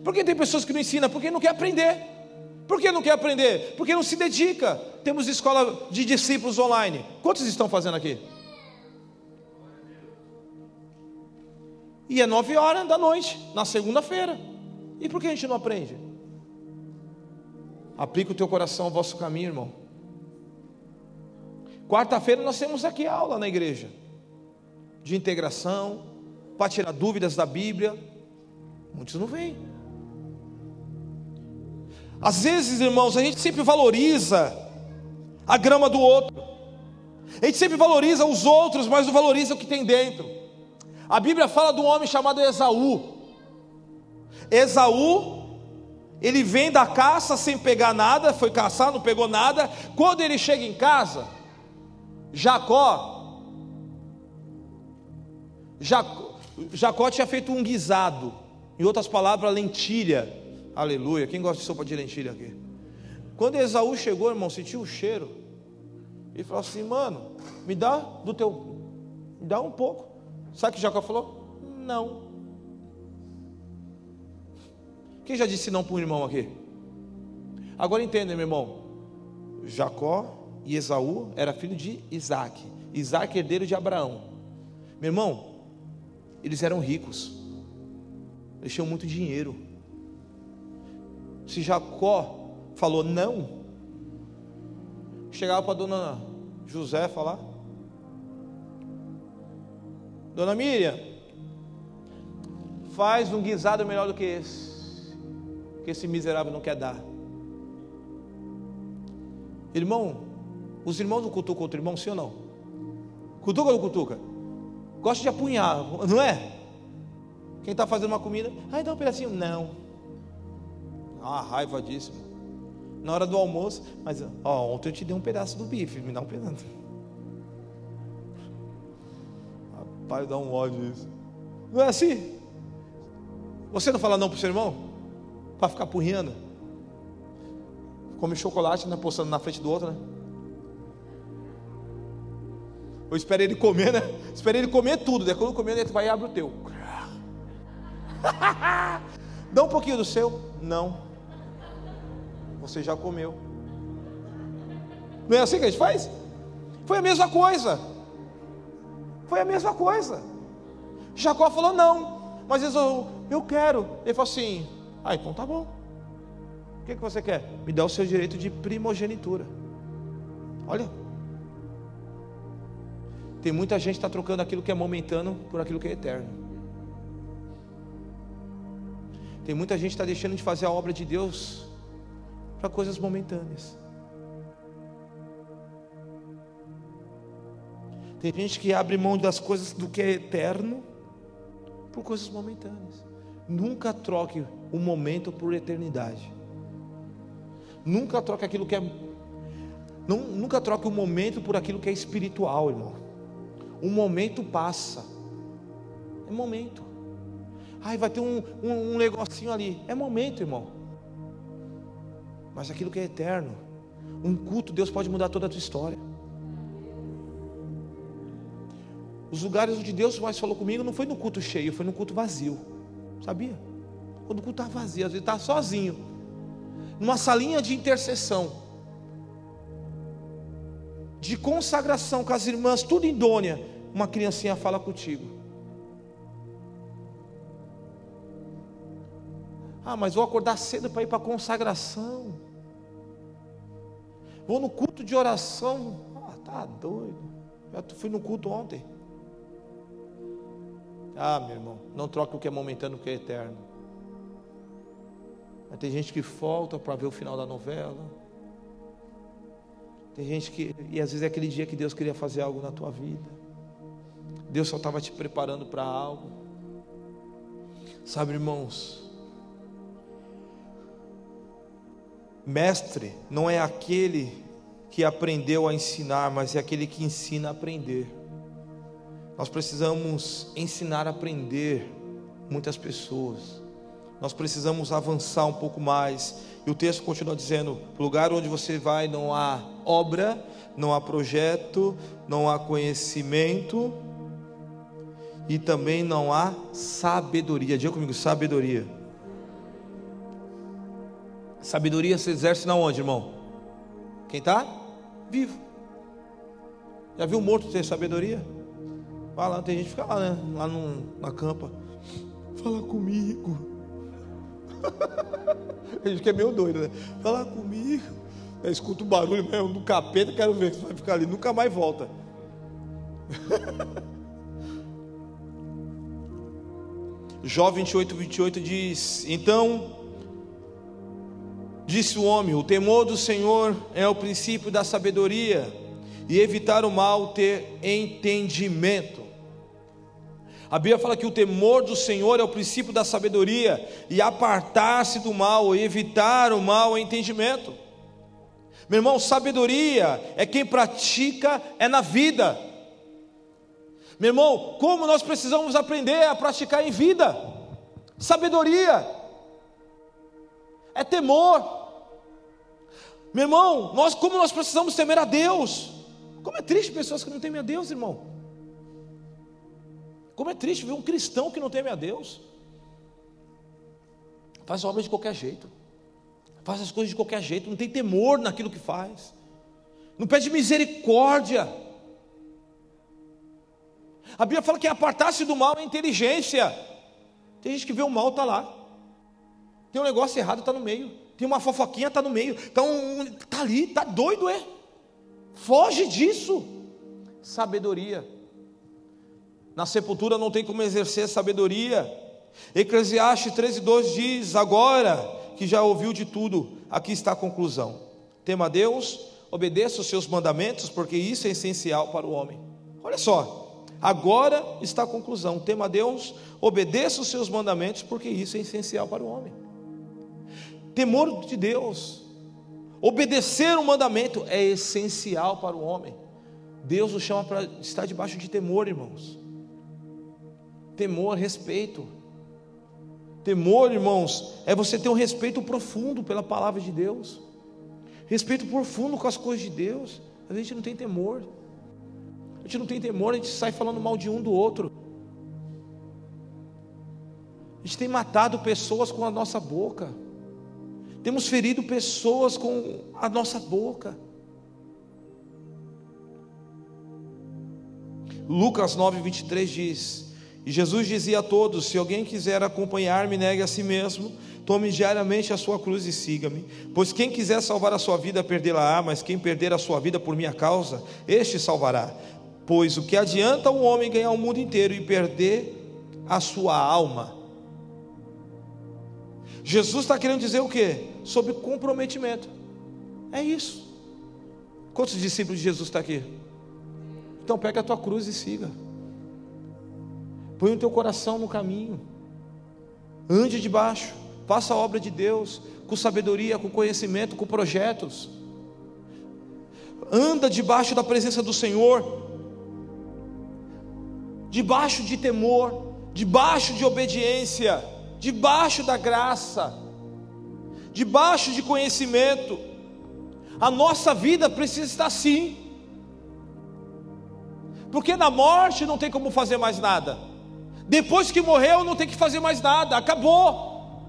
Por que tem pessoas que não ensinam? Porque não quer aprender. Por que não quer aprender? Porque não se dedica. Temos escola de discípulos online. Quantos estão fazendo aqui? E é nove horas da noite, na segunda-feira. E por que a gente não aprende? Aplica o teu coração ao vosso caminho, irmão. Quarta-feira nós temos aqui aula na igreja de integração, para tirar dúvidas da Bíblia. Muitos não vêm. Às vezes, irmãos, a gente sempre valoriza a grama do outro. A gente sempre valoriza os outros, mas não valoriza o que tem dentro. A Bíblia fala de um homem chamado Esaú. Esaú, ele vem da caça sem pegar nada, foi caçar, não pegou nada. Quando ele chega em casa, Jacó, Jacó, Jacó tinha feito um guisado, em outras palavras, lentilha. Aleluia. Quem gosta de sopa de lentilha aqui? Quando Esaú chegou, irmão, sentiu o cheiro. E falou assim: Mano, me dá do teu, me dá um pouco. Sabe o que Jacó falou? Não. Quem já disse não para um irmão aqui? Agora entenda, meu irmão. Jacó e Esaú era filho de Isaac. Isaac herdeiro de Abraão. Meu irmão, eles eram ricos. Eles tinham muito dinheiro. Se Jacó falou não, chegava para dona José falar: Dona Miriam, faz um guisado melhor do que esse, que esse miserável não quer dar. Irmão, os irmãos não cutucam outro irmão, sim ou não? Cutuca ou não cutuca? Gosta de apunhar, não é? Quem está fazendo uma comida, ai dá um pedacinho, não. Ah, raiva disso. Na hora do almoço, mas ó, ontem eu te dei um pedaço do bife, me dá um pedaço. Rapaz, dá um ódio isso. Não é assim? Você não fala não para o seu irmão? Para ficar porrinhando? Come chocolate, né? Postando na frente do outro, né? Eu espero ele comer, né? Espero ele comer tudo. Daí quando comer, ele vai e abre o teu. Dá um pouquinho do seu? Não. Você já comeu. Não é assim que a gente faz? Foi a mesma coisa. Foi a mesma coisa. Jacó falou não, mas eu, eu quero. Ele falou assim: ah, então tá bom. O que, que você quer? Me dá o seu direito de primogenitura. Olha. Tem muita gente que está trocando aquilo que é momentâneo por aquilo que é eterno. Tem muita gente que está deixando de fazer a obra de Deus para coisas momentâneas. Tem gente que abre mão das coisas do que é eterno por coisas momentâneas. Nunca troque o momento por eternidade. Nunca troque aquilo que é. Não, nunca troque o momento por aquilo que é espiritual, irmão. Um momento passa. É momento. Ai, vai ter um, um, um negocinho ali. É momento, irmão. Mas aquilo que é eterno. Um culto, Deus pode mudar toda a tua história. Os lugares onde Deus mais falou comigo não foi no culto cheio, foi no culto vazio. Sabia? Quando o culto estava vazio, às vezes estava sozinho. Numa salinha de intercessão. De consagração com as irmãs, tudo idônea. Uma criancinha fala contigo. Ah, mas vou acordar cedo para ir para a consagração. Vou no culto de oração. Ah, tá doido. Já fui no culto ontem. Ah, meu irmão, não troque o que é momentâneo com o que é eterno. Mas tem gente que falta para ver o final da novela. Tem gente que, e às vezes é aquele dia que Deus queria fazer algo na tua vida. Deus só estava te preparando para algo. Sabe, irmãos, mestre não é aquele que aprendeu a ensinar, mas é aquele que ensina a aprender. Nós precisamos ensinar a aprender muitas pessoas. Nós precisamos avançar um pouco mais. E o texto continua dizendo: lugar onde você vai não há obra, não há projeto, não há conhecimento e também não há sabedoria. Diga comigo, sabedoria. Sabedoria se exerce na onde, irmão? Quem está? Vivo. Já viu um morto ter sabedoria? Vai lá, tem gente que fica lá, né? Lá no, na campa. Fala comigo. a gente que é meio doido, né? Fala comigo. Escuta o barulho mesmo do capeta, quero ver se vai ficar ali. Nunca mais volta. Jó 28, 28 diz: Então disse o homem: O temor do Senhor é o princípio da sabedoria, e evitar o mal ter entendimento. A Bíblia fala que o temor do Senhor é o princípio da sabedoria, e apartar-se do mal, e evitar o mal é entendimento. Meu irmão, sabedoria é quem pratica, é na vida. Meu irmão, como nós precisamos aprender a praticar em vida? Sabedoria, é temor. Meu irmão, nós como nós precisamos temer a Deus. Como é triste pessoas que não temem a Deus, irmão. Como é triste ver um cristão que não teme a Deus. Faz obra de qualquer jeito. Faz as coisas de qualquer jeito, não tem temor naquilo que faz. Não pede misericórdia. A Bíblia fala que apartar-se do mal é inteligência. Tem gente que vê o mal, está lá. Tem um negócio errado, está no meio. Tem uma fofoquinha, está no meio. Está ali, está doido, é? Foge disso. Sabedoria. Na sepultura não tem como exercer sabedoria. Eclesiastes 13, 2 diz: Agora que já ouviu de tudo, aqui está a conclusão. Tema a Deus, obedeça os seus mandamentos, porque isso é essencial para o homem. Olha só, Agora está a conclusão: tema a Deus, obedeça os seus mandamentos, porque isso é essencial para o homem. Temor de Deus, obedecer o mandamento é essencial para o homem. Deus nos chama para estar debaixo de temor, irmãos. Temor, respeito. Temor, irmãos, é você ter um respeito profundo pela palavra de Deus, respeito profundo com as coisas de Deus. A gente não tem temor. A gente não tem temor, a gente sai falando mal de um do outro. A gente tem matado pessoas com a nossa boca. Temos ferido pessoas com a nossa boca. Lucas 9, 23 diz: E Jesus dizia a todos: Se alguém quiser acompanhar-me, negue a si mesmo, tome diariamente a sua cruz e siga-me. Pois quem quiser salvar a sua vida, perdê-la-á, mas quem perder a sua vida por minha causa, este salvará. Pois o que adianta um homem ganhar o mundo inteiro e perder a sua alma? Jesus está querendo dizer o que? Sobre comprometimento. É isso. Quantos discípulos de Jesus está aqui? Então pega a tua cruz e siga. Põe o teu coração no caminho. Ande debaixo. Faça a obra de Deus com sabedoria, com conhecimento, com projetos. Anda debaixo da presença do Senhor debaixo de temor, debaixo de obediência, debaixo da graça, debaixo de conhecimento. A nossa vida precisa estar assim, porque na morte não tem como fazer mais nada, depois que morreu não tem que fazer mais nada, acabou.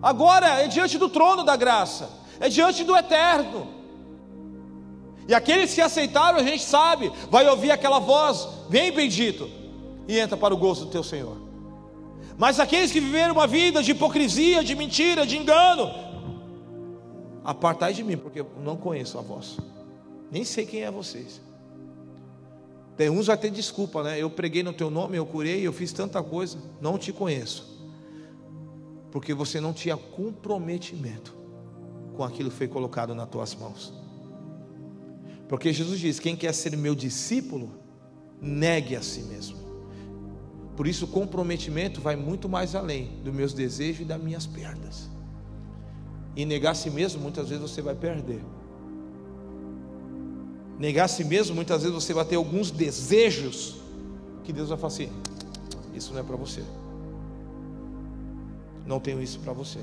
Agora é diante do trono da graça, é diante do eterno. E aqueles que aceitaram, a gente sabe, vai ouvir aquela voz: Vem bendito, e entra para o gozo do teu Senhor. Mas aqueles que viveram uma vida de hipocrisia, de mentira, de engano, apartai de mim, porque eu não conheço a voz, nem sei quem é vocês. Tem uns ter desculpa, né? Eu preguei no teu nome, eu curei, eu fiz tanta coisa, não te conheço, porque você não tinha comprometimento com aquilo que foi colocado nas tuas mãos. Porque Jesus diz: quem quer ser meu discípulo, negue a si mesmo. Por isso, o comprometimento vai muito mais além dos meus desejos e das minhas perdas. E negar a si mesmo, muitas vezes você vai perder. Negar a si mesmo, muitas vezes você vai ter alguns desejos que Deus vai falar assim: Isso não é para você. Não tenho isso para você.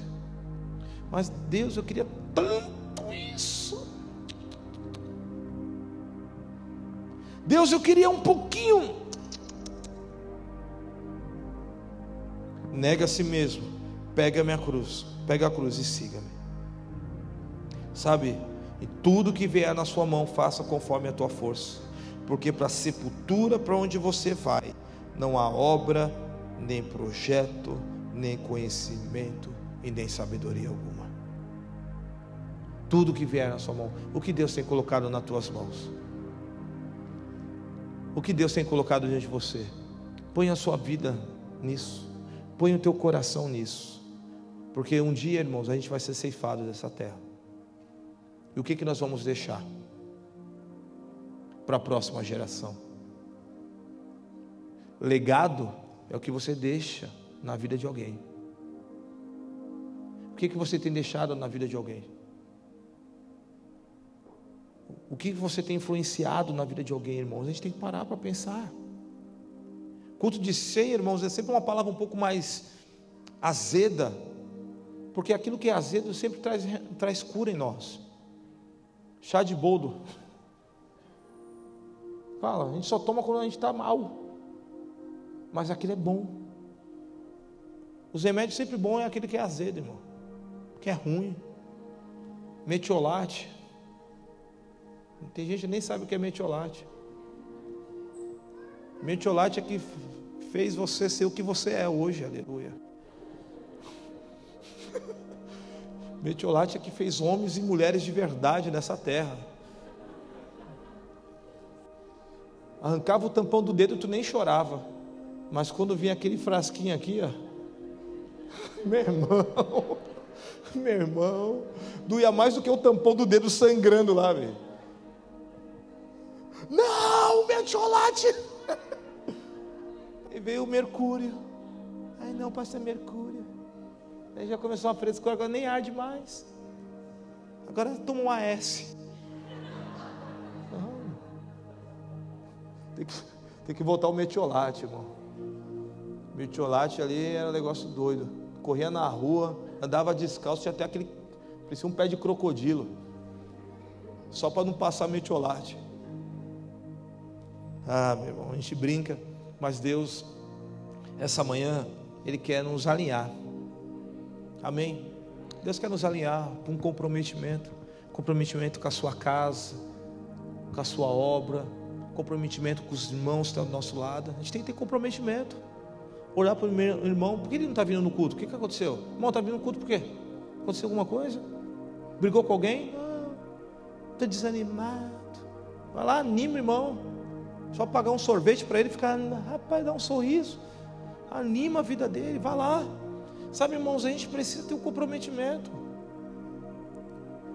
Mas Deus, eu queria tanto isso. Deus, eu queria um pouquinho. Nega a si mesmo, pega a minha cruz, pega a cruz e siga-me. Sabe? E tudo que vier na sua mão, faça conforme a tua força. Porque para a sepultura para onde você vai, não há obra, nem projeto, nem conhecimento e nem sabedoria alguma. Tudo que vier na sua mão, o que Deus tem colocado nas tuas mãos? O que Deus tem colocado diante de você? Põe a sua vida nisso. Põe o teu coração nisso. Porque um dia, irmãos, a gente vai ser ceifado dessa terra. E o que, que nós vamos deixar para a próxima geração? Legado é o que você deixa na vida de alguém. O que, que você tem deixado na vida de alguém? O que você tem influenciado na vida de alguém, irmãos? A gente tem que parar para pensar. Culto de ceia, irmãos, é sempre uma palavra um pouco mais azeda, porque aquilo que é azedo sempre traz, traz cura em nós. Chá de boldo. Fala, a gente só toma quando a gente está mal. Mas aquilo é bom. Os remédios sempre bom é aquele que é azedo, irmão. Que é ruim. Metiolate. Tem gente que nem sabe o que é metiolate. Metiolate é que fez você ser o que você é hoje, aleluia. Metiolate é que fez homens e mulheres de verdade nessa terra. Arrancava o tampão do dedo, tu nem chorava. Mas quando vinha aquele frasquinho aqui, ó, meu irmão, meu irmão, doía mais do que o tampão do dedo sangrando lá, velho. Não, metiolate! E veio o mercúrio. Ai não, pastor mercúrio. Aí já começou uma frescura, agora nem arde mais. Agora toma um AS. Tem que, tem que voltar o metiolate, irmão. Metiolate ali era um negócio doido. Corria na rua, andava descalço, tinha até aquele. Parecia um pé de crocodilo. Só para não passar metiolate. Ah, meu irmão, a gente brinca, mas Deus, essa manhã, Ele quer nos alinhar. Amém? Deus quer nos alinhar para um comprometimento comprometimento com a sua casa, com a sua obra, comprometimento com os irmãos que estão do nosso lado. A gente tem que ter comprometimento. Olhar para o irmão, por que ele não está vindo no culto? O que, que aconteceu? O irmão está vindo no culto por quê? Aconteceu alguma coisa? Brigou com alguém? Estou ah, desanimado. Vai lá, anima, irmão. Só pagar um sorvete para ele ficar, rapaz, dá um sorriso. Anima a vida dele, vai lá. Sabe, irmãos, a gente precisa ter um comprometimento.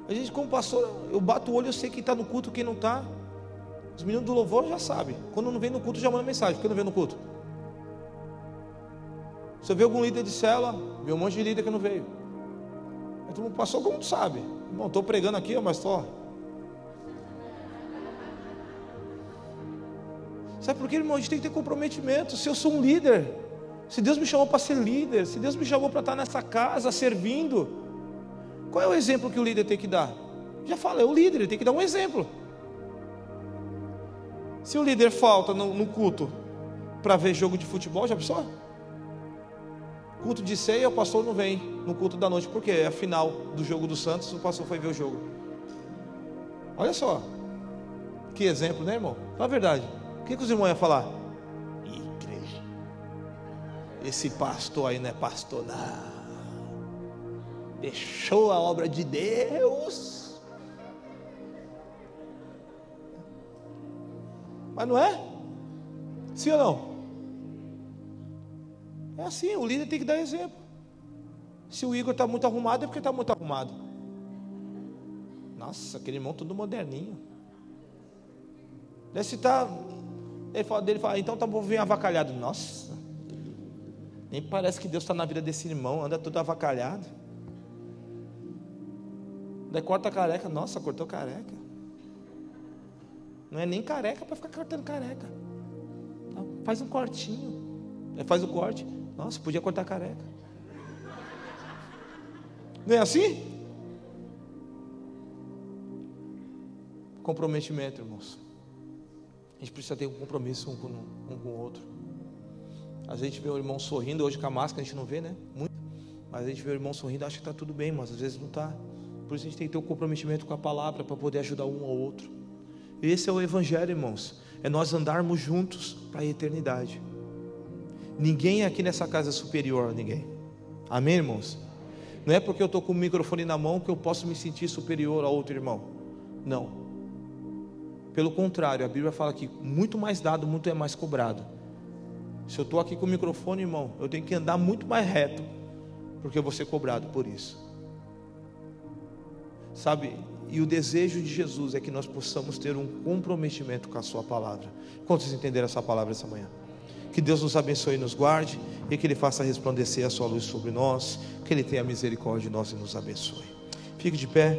A gente, como pastor, eu bato o olho, eu sei quem está no culto, quem não está. Os meninos do louvor já sabem. Quando não vem no culto, já manda mensagem. Por que não vem no culto? Você vê algum líder de célula, vê um monte de líder que não veio. Então, pastor, como tu sabe? Irmão, estou pregando aqui, mas estou. Sabe por quê, irmão? A gente tem que ter comprometimento. Se eu sou um líder, se Deus me chamou para ser líder, se Deus me chamou para estar nessa casa servindo, qual é o exemplo que o líder tem que dar? Já falei, é o líder, ele tem que dar um exemplo. Se o líder falta no, no culto para ver jogo de futebol, já pensou? Culto de ceia, o pastor não vem no culto da noite, porque é a final do jogo do Santos, o pastor foi ver o jogo. Olha só, que exemplo, né, irmão? Fala a verdade que, que os irmãos iam falar? Esse pastor aí não é pastor, não. Deixou a obra de Deus. Mas não é? Sim ou não? É assim, o líder tem que dar exemplo. Se o Igor está muito arrumado, é porque está muito arrumado. Nossa, aquele irmão todo moderninho. Deve estar ele fala dele, fala, então tá bom, avacalhado. Nossa, nem parece que Deus está na vida desse irmão, anda todo avacalhado. Daí corta careca, nossa, cortou careca. Não é nem careca para ficar cortando careca. Faz um cortinho. É, faz o corte. Nossa, podia cortar careca. Não é assim? Comprometimento, irmãos. A gente precisa ter um compromisso um com, um com o outro. A gente vê o irmão sorrindo, hoje com a máscara a gente não vê, né? Muito. Mas a gente vê o irmão sorrindo, acha que está tudo bem, mas às vezes não está. Por isso a gente tem que ter um comprometimento com a palavra para poder ajudar um ao outro. Esse é o Evangelho, irmãos. É nós andarmos juntos para a eternidade. Ninguém aqui nessa casa é superior a ninguém. Amém, irmãos? Não é porque eu estou com o microfone na mão que eu posso me sentir superior a outro irmão. Não. Pelo contrário, a Bíblia fala que muito mais dado, muito é mais cobrado. Se eu estou aqui com o microfone, irmão, eu tenho que andar muito mais reto, porque eu vou ser cobrado por isso. Sabe, e o desejo de Jesus é que nós possamos ter um comprometimento com a Sua palavra. Quantos entenderam essa palavra essa manhã? Que Deus nos abençoe e nos guarde, e que Ele faça resplandecer a Sua luz sobre nós, que Ele tenha misericórdia de nós e nos abençoe. Fique de pé.